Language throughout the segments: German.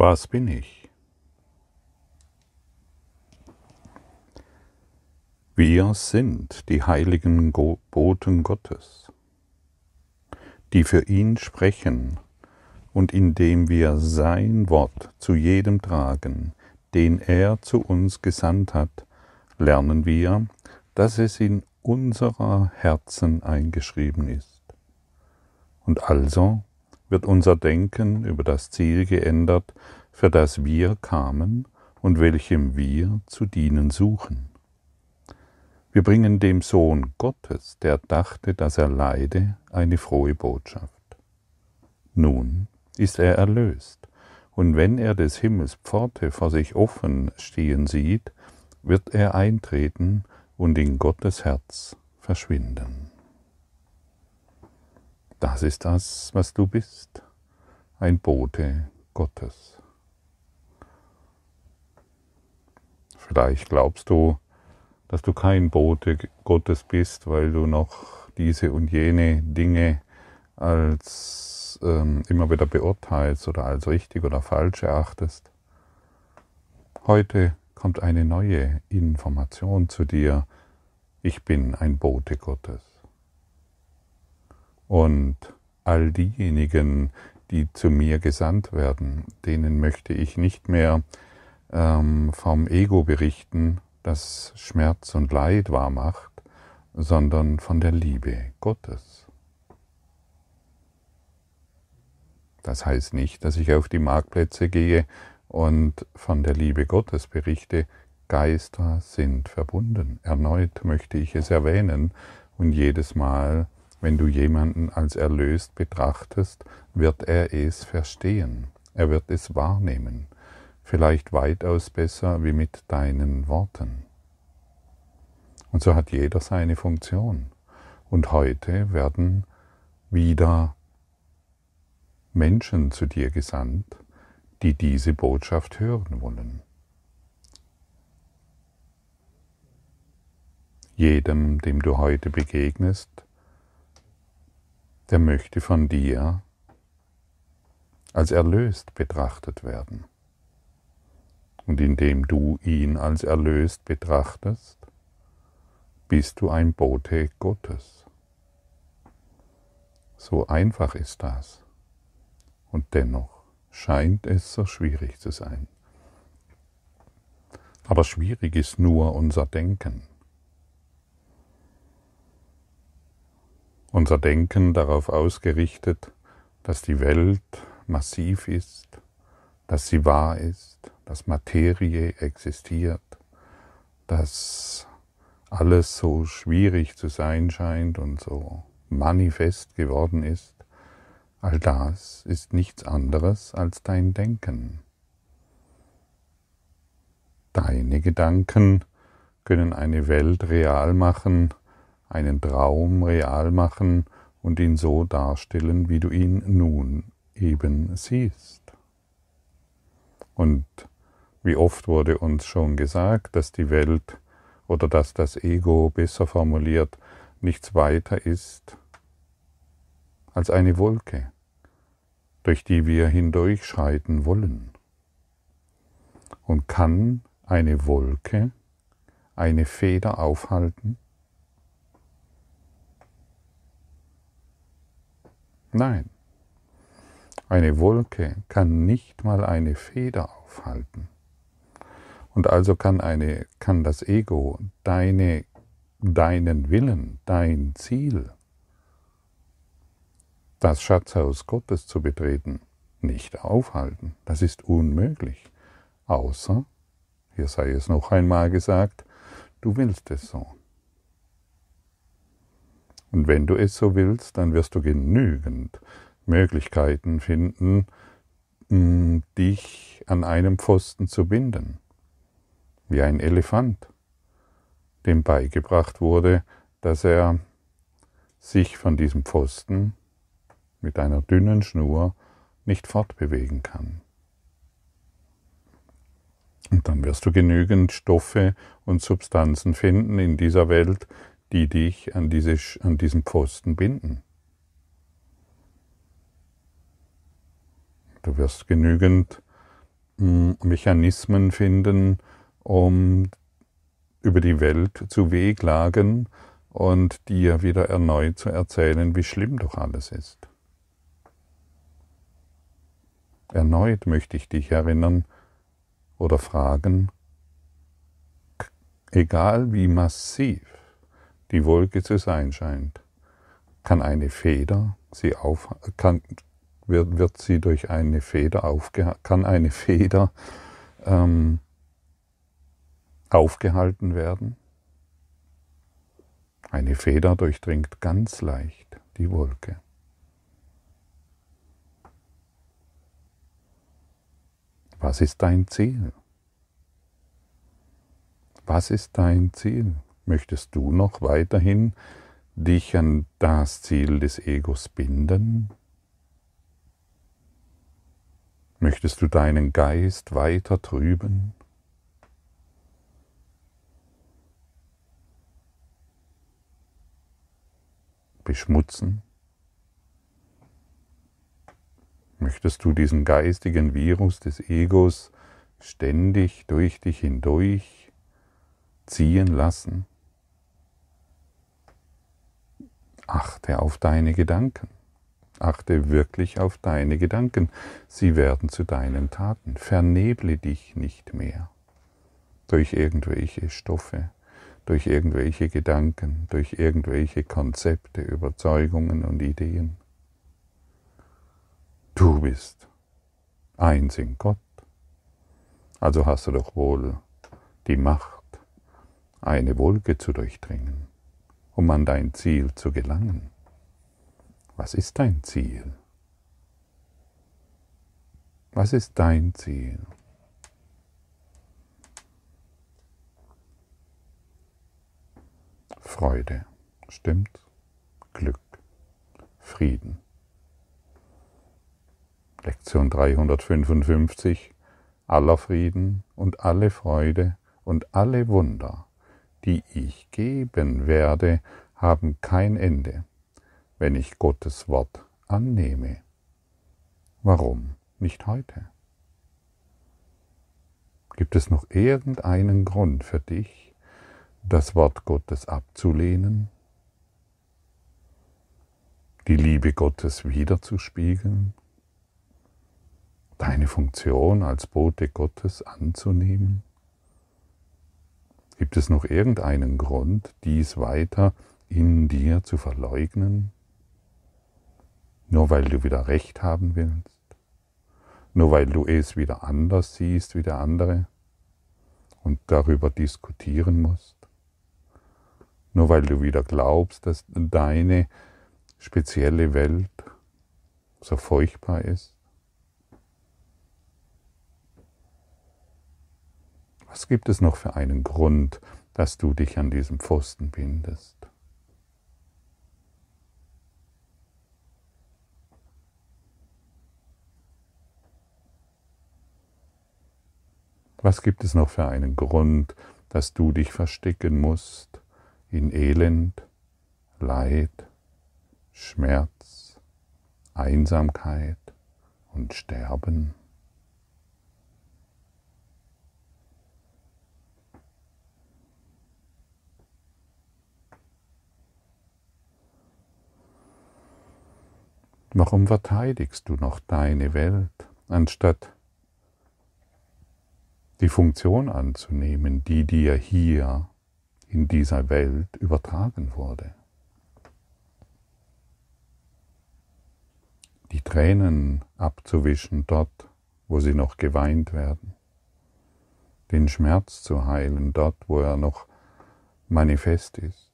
Was bin ich? Wir sind die heiligen Boten Gottes, die für ihn sprechen und indem wir sein Wort zu jedem tragen, den er zu uns gesandt hat, lernen wir, dass es in unserer Herzen eingeschrieben ist. Und also wird unser Denken über das Ziel geändert, für das wir kamen und welchem wir zu dienen suchen. Wir bringen dem Sohn Gottes, der dachte, dass er leide, eine frohe Botschaft. Nun ist er erlöst, und wenn er des Himmels Pforte vor sich offen stehen sieht, wird er eintreten und in Gottes Herz verschwinden. Das ist das, was du bist, ein Bote Gottes. Vielleicht glaubst du, dass du kein Bote Gottes bist, weil du noch diese und jene Dinge als ähm, immer wieder beurteilst oder als richtig oder falsch erachtest. Heute kommt eine neue Information zu dir. Ich bin ein Bote Gottes. Und all diejenigen, die zu mir gesandt werden, denen möchte ich nicht mehr ähm, vom Ego berichten, das Schmerz und Leid wahr macht, sondern von der Liebe Gottes. Das heißt nicht, dass ich auf die Marktplätze gehe und von der Liebe Gottes berichte. Geister sind verbunden. Erneut möchte ich es erwähnen und jedes Mal wenn du jemanden als erlöst betrachtest, wird er es verstehen, er wird es wahrnehmen, vielleicht weitaus besser wie mit deinen Worten. Und so hat jeder seine Funktion. Und heute werden wieder Menschen zu dir gesandt, die diese Botschaft hören wollen. Jedem, dem du heute begegnest, der möchte von dir als erlöst betrachtet werden. Und indem du ihn als erlöst betrachtest, bist du ein Bote Gottes. So einfach ist das. Und dennoch scheint es so schwierig zu sein. Aber schwierig ist nur unser Denken. Unser Denken darauf ausgerichtet, dass die Welt massiv ist, dass sie wahr ist, dass Materie existiert, dass alles so schwierig zu sein scheint und so manifest geworden ist, all das ist nichts anderes als dein Denken. Deine Gedanken können eine Welt real machen, einen Traum real machen und ihn so darstellen, wie du ihn nun eben siehst. Und wie oft wurde uns schon gesagt, dass die Welt oder dass das Ego besser formuliert nichts weiter ist als eine Wolke, durch die wir hindurchschreiten wollen. Und kann eine Wolke eine Feder aufhalten? Nein, eine Wolke kann nicht mal eine Feder aufhalten. Und also kann, eine, kann das Ego deine, deinen Willen, dein Ziel, das Schatzhaus Gottes zu betreten, nicht aufhalten. Das ist unmöglich. Außer, hier sei es noch einmal gesagt, du willst es so. Und wenn du es so willst, dann wirst du genügend Möglichkeiten finden, mm, dich an einem Pfosten zu binden, wie ein Elefant, dem beigebracht wurde, dass er sich von diesem Pfosten mit einer dünnen Schnur nicht fortbewegen kann. Und dann wirst du genügend Stoffe und Substanzen finden in dieser Welt, die dich an, diese, an diesen Pfosten binden. Du wirst genügend Mechanismen finden, um über die Welt zu wehklagen und dir wieder erneut zu erzählen, wie schlimm doch alles ist. Erneut möchte ich dich erinnern oder fragen, egal wie massiv die Wolke zu sein scheint, kann eine Feder sie auf, kann, wird, wird sie durch eine Feder aufge, kann eine Feder ähm, aufgehalten werden? Eine Feder durchdringt ganz leicht die Wolke. Was ist dein Ziel? Was ist dein Ziel? Möchtest du noch weiterhin dich an das Ziel des Egos binden? Möchtest du deinen Geist weiter trüben? Beschmutzen? Möchtest du diesen geistigen Virus des Egos ständig durch dich hindurch ziehen lassen? Achte auf deine Gedanken. Achte wirklich auf deine Gedanken. Sie werden zu deinen Taten. Verneble dich nicht mehr durch irgendwelche Stoffe, durch irgendwelche Gedanken, durch irgendwelche Konzepte, Überzeugungen und Ideen. Du bist eins in Gott. Also hast du doch wohl die Macht, eine Wolke zu durchdringen, um an dein Ziel zu gelangen. Was ist dein Ziel? Was ist dein Ziel? Freude, stimmt? Glück, Frieden. Lektion 355 aller Frieden und alle Freude und alle Wunder, die ich geben werde, haben kein Ende, wenn ich Gottes Wort annehme. Warum nicht heute? Gibt es noch irgendeinen Grund für dich, das Wort Gottes abzulehnen? Die Liebe Gottes wiederzuspiegeln? deine Funktion als Bote Gottes anzunehmen? Gibt es noch irgendeinen Grund, dies weiter in dir zu verleugnen? Nur weil du wieder Recht haben willst? Nur weil du es wieder anders siehst wie der andere und darüber diskutieren musst? Nur weil du wieder glaubst, dass deine spezielle Welt so furchtbar ist? Was gibt es noch für einen Grund, dass du dich an diesem Pfosten bindest? Was gibt es noch für einen Grund, dass du dich verstecken musst in Elend, Leid, Schmerz, Einsamkeit und Sterben? Warum verteidigst du noch deine Welt, anstatt die Funktion anzunehmen, die dir hier in dieser Welt übertragen wurde? Die Tränen abzuwischen dort, wo sie noch geweint werden, den Schmerz zu heilen dort, wo er noch manifest ist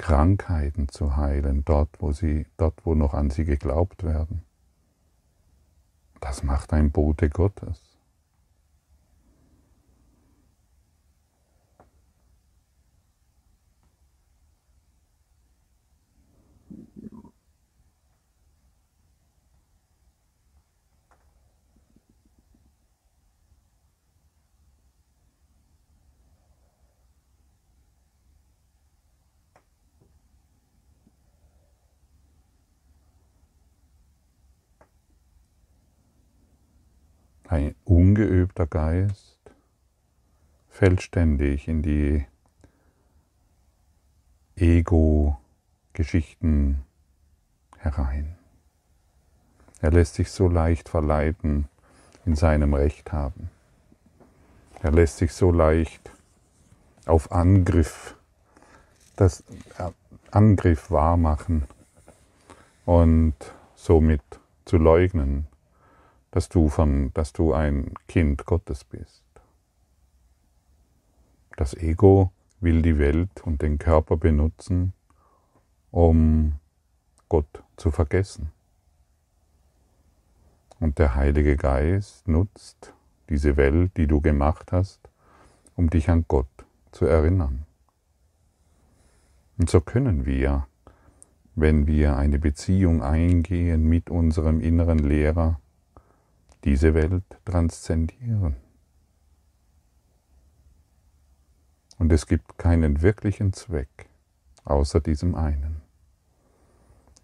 Krankheiten zu heilen, dort wo sie, dort wo noch an sie geglaubt werden. Das macht ein Bote Gottes. Ein ungeübter Geist fällt ständig in die Ego-Geschichten herein. Er lässt sich so leicht verleiten in seinem Recht haben. Er lässt sich so leicht auf Angriff, das äh, Angriff wahrmachen und somit zu leugnen, dass du, von, dass du ein Kind Gottes bist. Das Ego will die Welt und den Körper benutzen, um Gott zu vergessen. Und der Heilige Geist nutzt diese Welt, die du gemacht hast, um dich an Gott zu erinnern. Und so können wir, wenn wir eine Beziehung eingehen mit unserem inneren Lehrer, diese Welt transzendieren. Und es gibt keinen wirklichen Zweck außer diesem einen.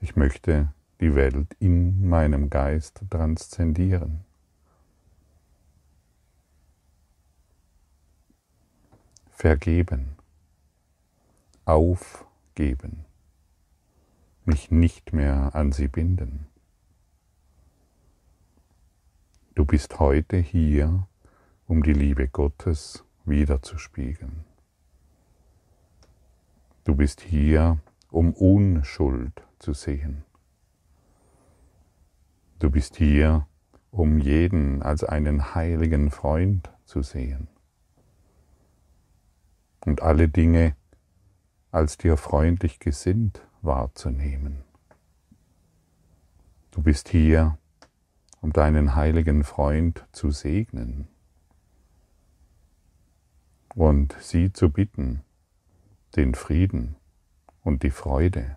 Ich möchte die Welt in meinem Geist transzendieren. Vergeben, aufgeben, mich nicht mehr an sie binden. Du bist heute hier, um die Liebe Gottes wiederzuspiegeln. Du bist hier, um Unschuld zu sehen. Du bist hier, um jeden als einen heiligen Freund zu sehen und alle Dinge als dir freundlich gesinnt wahrzunehmen. Du bist hier, um deinen heiligen Freund zu segnen und sie zu bitten, den Frieden und die Freude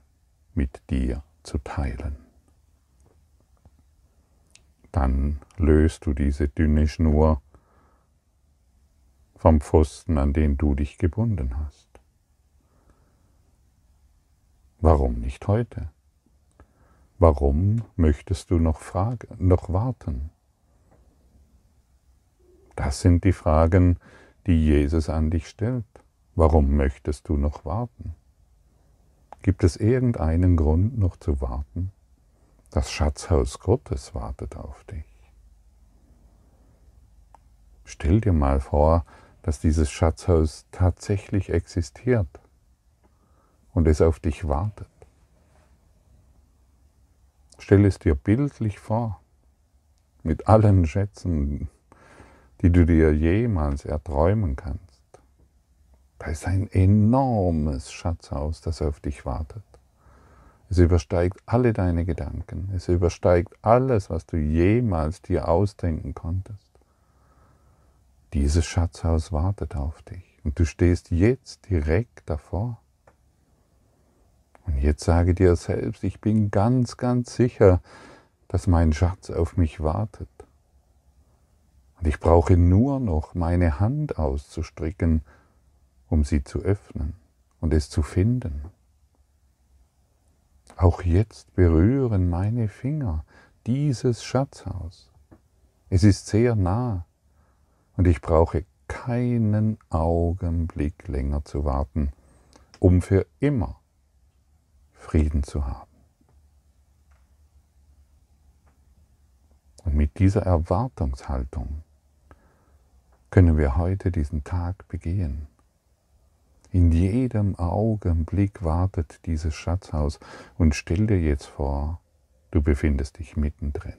mit dir zu teilen. Dann löst du diese dünne Schnur vom Pfosten, an den du dich gebunden hast. Warum nicht heute? Warum möchtest du noch, fragen, noch warten? Das sind die Fragen, die Jesus an dich stellt. Warum möchtest du noch warten? Gibt es irgendeinen Grund noch zu warten? Das Schatzhaus Gottes wartet auf dich. Stell dir mal vor, dass dieses Schatzhaus tatsächlich existiert und es auf dich wartet. Stell es dir bildlich vor, mit allen Schätzen, die du dir jemals erträumen kannst. Da ist ein enormes Schatzhaus, das auf dich wartet. Es übersteigt alle deine Gedanken. Es übersteigt alles, was du jemals dir ausdenken konntest. Dieses Schatzhaus wartet auf dich. Und du stehst jetzt direkt davor. Und jetzt sage dir selbst, ich bin ganz, ganz sicher, dass mein Schatz auf mich wartet. Und ich brauche nur noch meine Hand auszustricken, um sie zu öffnen und es zu finden. Auch jetzt berühren meine Finger dieses Schatzhaus. Es ist sehr nah und ich brauche keinen Augenblick länger zu warten, um für immer Frieden zu haben. Und mit dieser Erwartungshaltung können wir heute diesen Tag begehen. In jedem Augenblick wartet dieses Schatzhaus und stell dir jetzt vor, du befindest dich mittendrin.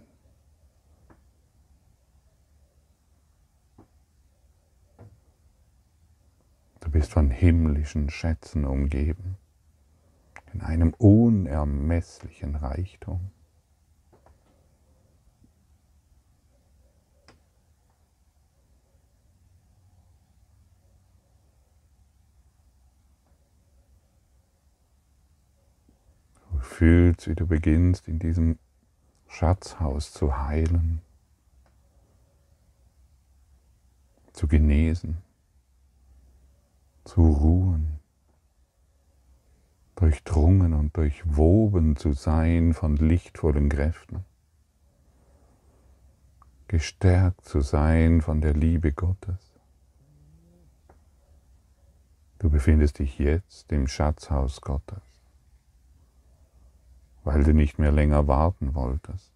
Du bist von himmlischen Schätzen umgeben, in einem unermesslichen Reichtum. fühlst, wie du beginnst, in diesem Schatzhaus zu heilen, zu genesen, zu ruhen, durchdrungen und durchwoben zu sein von lichtvollen Kräften. gestärkt zu sein von der Liebe Gottes. Du befindest dich jetzt im Schatzhaus Gottes, weil du nicht mehr länger warten wolltest,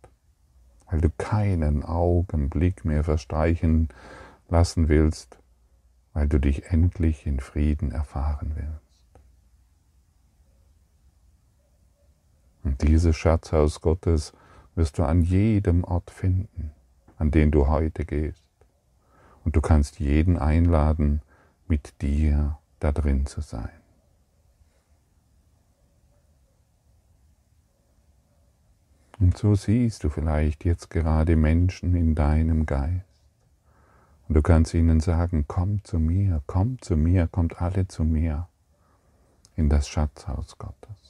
weil du keinen Augenblick mehr verstreichen lassen willst, weil du dich endlich in Frieden erfahren willst. Und dieses Schatzhaus Gottes wirst du an jedem Ort finden an den du heute gehst. Und du kannst jeden einladen, mit dir da drin zu sein. Und so siehst du vielleicht jetzt gerade Menschen in deinem Geist. Und du kannst ihnen sagen, komm zu mir, komm zu mir, kommt alle zu mir in das Schatzhaus Gottes.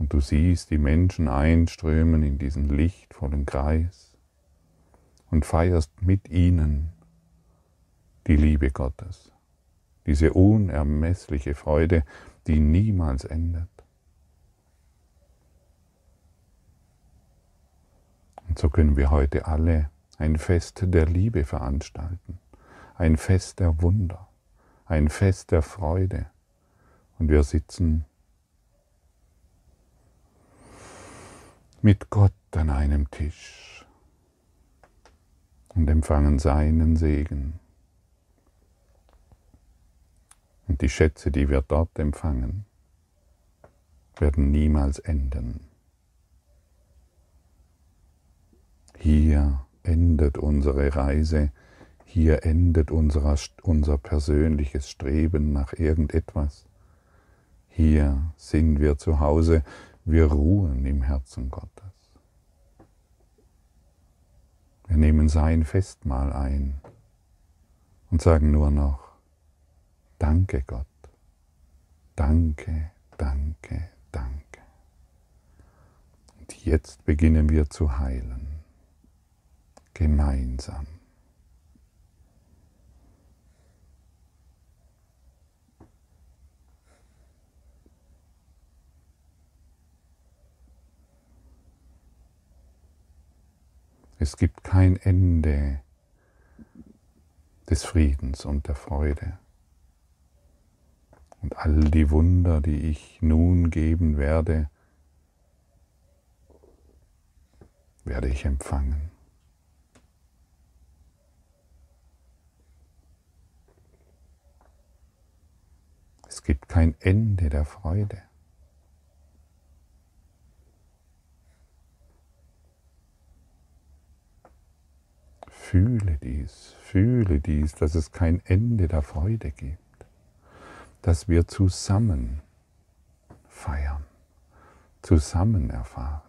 Und du siehst die Menschen einströmen in diesen lichtvollen Kreis und feierst mit ihnen die Liebe Gottes, diese unermessliche Freude, die niemals endet. Und so können wir heute alle ein Fest der Liebe veranstalten, ein Fest der Wunder, ein Fest der Freude. Und wir sitzen mit Gott an einem Tisch und empfangen seinen Segen. Und die Schätze, die wir dort empfangen, werden niemals enden. Hier endet unsere Reise, hier endet unser, unser persönliches Streben nach irgendetwas. Hier sind wir zu Hause, wir ruhen im Herzen Gottes. Wir nehmen sein Festmahl ein und sagen nur noch, danke Gott, danke, danke, danke. Und jetzt beginnen wir zu heilen, gemeinsam. Es gibt kein Ende des Friedens und der Freude. Und all die Wunder, die ich nun geben werde, werde ich empfangen. Es gibt kein Ende der Freude. Fühle dies, fühle dies, dass es kein Ende der Freude gibt, dass wir zusammen feiern, zusammen erfahren.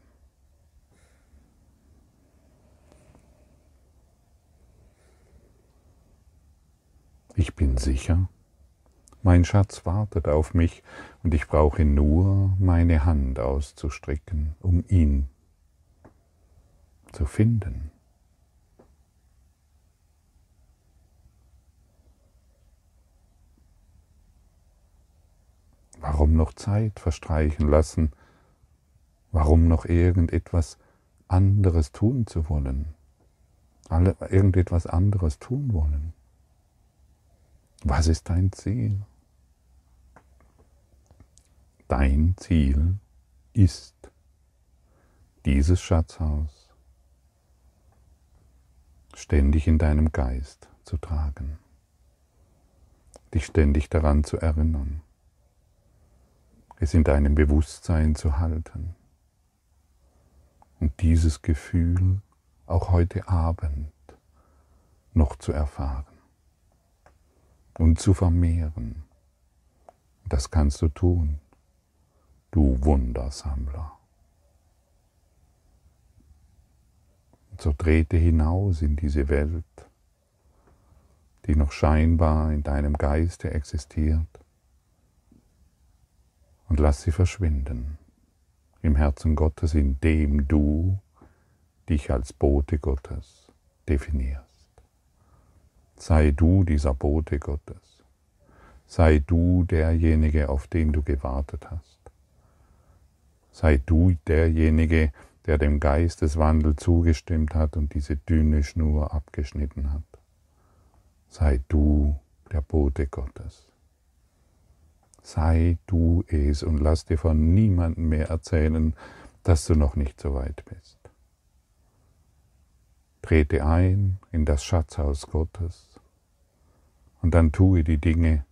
Ich bin sicher, mein Schatz wartet auf mich und ich brauche nur meine Hand auszustrecken, um ihn zu finden. Warum noch Zeit verstreichen lassen? Warum noch irgendetwas anderes tun zu wollen? Alle, irgendetwas anderes tun wollen? Was ist dein Ziel? Dein Ziel ist dieses Schatzhaus ständig in deinem Geist zu tragen, dich ständig daran zu erinnern es in deinem Bewusstsein zu halten und dieses Gefühl auch heute Abend noch zu erfahren und zu vermehren. Das kannst du tun, du Wundersammler. Und so trete hinaus in diese Welt, die noch scheinbar in deinem Geiste existiert und lass sie verschwinden im Herzen Gottes, indem du dich als Bote Gottes definierst. Sei du dieser Bote Gottes. Sei du derjenige, auf den du gewartet hast. Sei du derjenige, der dem Geisteswandel zugestimmt hat und diese dünne Schnur abgeschnitten hat. Sei du der Bote Gottes. Sei du es und lass dir von niemandem mehr erzählen, dass du noch nicht so weit bist. Trete ein in das Schatzhaus Gottes und dann tue die Dinge,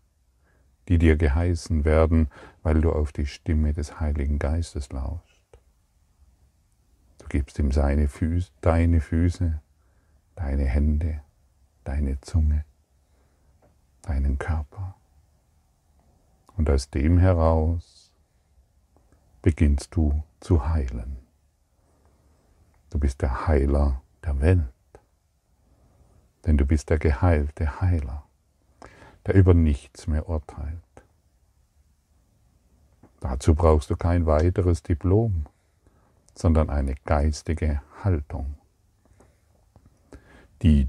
die dir geheißen werden, weil du auf die Stimme des Heiligen Geistes lauscht. Du gibst ihm seine Füße, deine Füße, deine Hände, deine Zunge, deinen Körper. Und aus dem heraus beginnst du zu heilen. Du bist der Heiler der Welt, denn du bist der geheilte Heiler der über nichts mehr urteilt. Dazu brauchst du kein weiteres Diplom, sondern eine geistige Haltung, die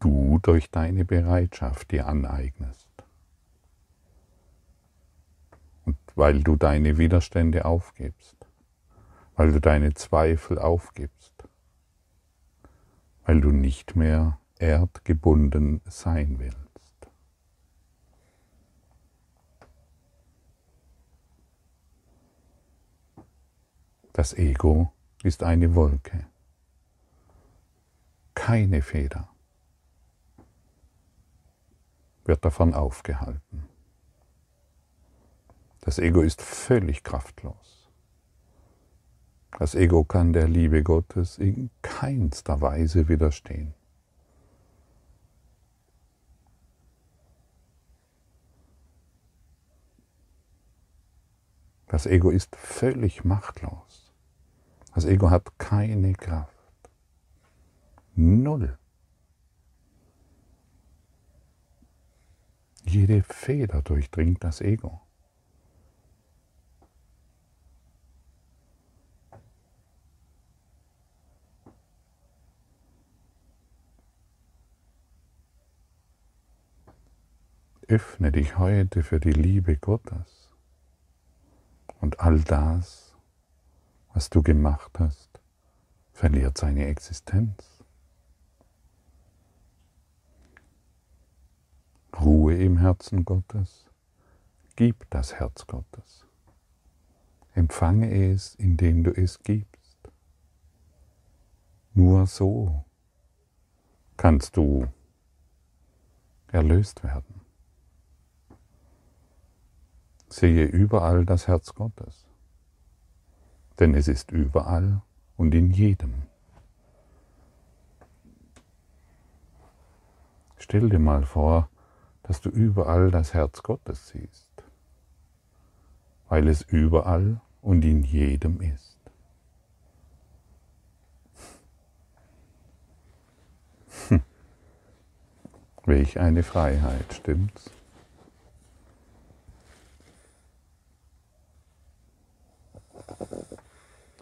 du durch deine Bereitschaft dir aneignest. Und weil du deine Widerstände aufgibst, weil du deine Zweifel aufgibst, weil du nicht mehr erdgebunden sein willst. Das Ego ist eine Wolke, keine Feder wird davon aufgehalten. Das Ego ist völlig kraftlos. Das Ego kann der Liebe Gottes in keinster Weise widerstehen. Das Ego ist völlig machtlos. Das Ego hat keine Kraft. Null. Jede Feder durchdringt das Ego. Öffne dich heute für die Liebe Gottes und all das, was du gemacht hast, verliert seine Existenz. Ruhe im Herzen Gottes, gib das Herz Gottes. Empfange es, indem du es gibst. Nur so kannst du erlöst werden. Sehe überall das Herz Gottes denn es ist überall und in jedem. Stell dir mal vor, dass du überall das Herz Gottes siehst, weil es überall und in jedem ist. Hm. Welch eine Freiheit, stimmt's?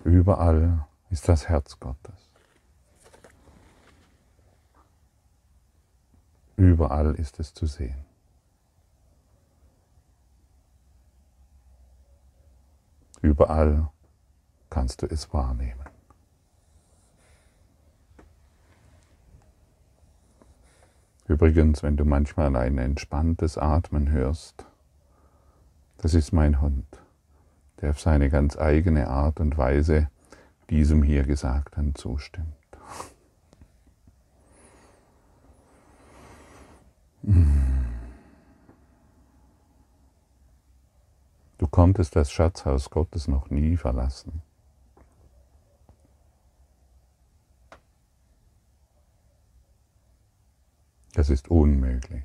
Überall ist das Herz Gottes. Überall ist es zu sehen. Überall kannst du es wahrnehmen. Übrigens, wenn du manchmal ein entspanntes Atmen hörst, das ist mein Hund der auf seine ganz eigene Art und Weise diesem hier Gesagten zustimmt. Du konntest das Schatzhaus Gottes noch nie verlassen. Das ist unmöglich.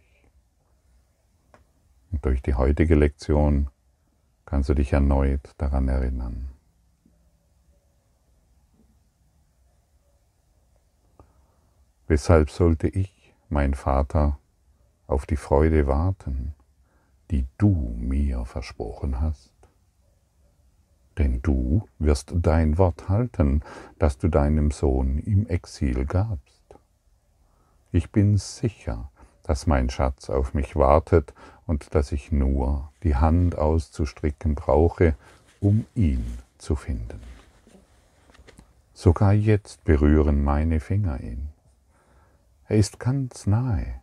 Und durch die heutige Lektion kannst du dich erneut daran erinnern. Weshalb sollte ich, mein Vater, auf die Freude warten, die du mir versprochen hast? Denn du wirst dein Wort halten, das du deinem Sohn im Exil gabst. Ich bin sicher, dass mein Schatz auf mich wartet und dass ich nur die Hand auszustricken brauche, um ihn zu finden. Sogar jetzt berühren meine Finger ihn. Er ist ganz nahe.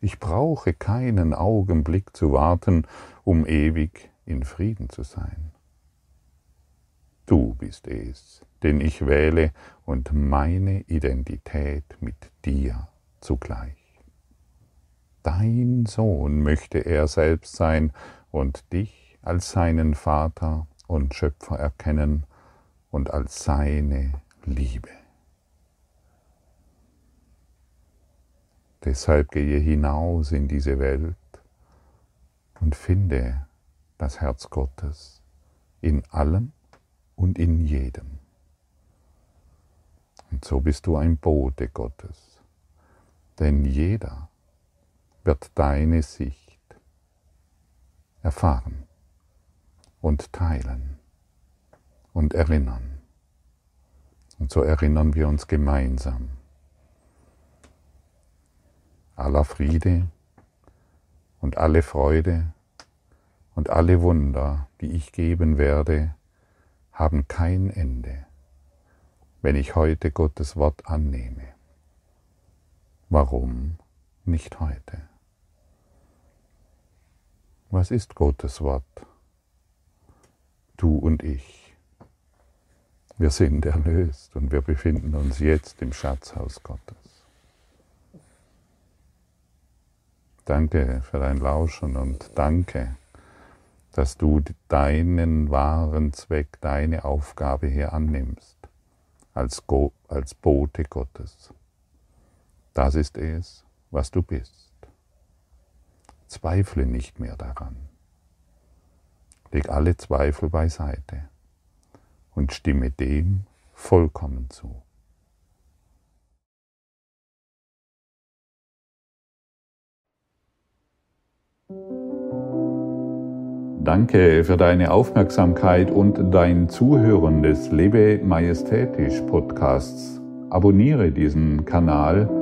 Ich brauche keinen Augenblick zu warten, um ewig in Frieden zu sein. Du bist es, den ich wähle und meine Identität mit dir zugleich. Dein Sohn möchte er selbst sein und dich als seinen Vater und Schöpfer erkennen und als seine Liebe. Deshalb gehe hinaus in diese Welt und finde das Herz Gottes in allem und in jedem. Und so bist du ein Bote Gottes, denn jeder wird deine Sicht erfahren und teilen und erinnern. Und so erinnern wir uns gemeinsam. Aller Friede und alle Freude und alle Wunder, die ich geben werde, haben kein Ende, wenn ich heute Gottes Wort annehme. Warum nicht heute? Was ist Gottes Wort? Du und ich. Wir sind erlöst und wir befinden uns jetzt im Schatzhaus Gottes. Danke für dein Lauschen und danke, dass du deinen wahren Zweck, deine Aufgabe hier annimmst, als, Go als Bote Gottes. Das ist es, was du bist. Zweifle nicht mehr daran. Leg alle Zweifel beiseite und stimme dem vollkommen zu. Danke für deine Aufmerksamkeit und dein Zuhören des Lebe Majestätisch Podcasts. Abonniere diesen Kanal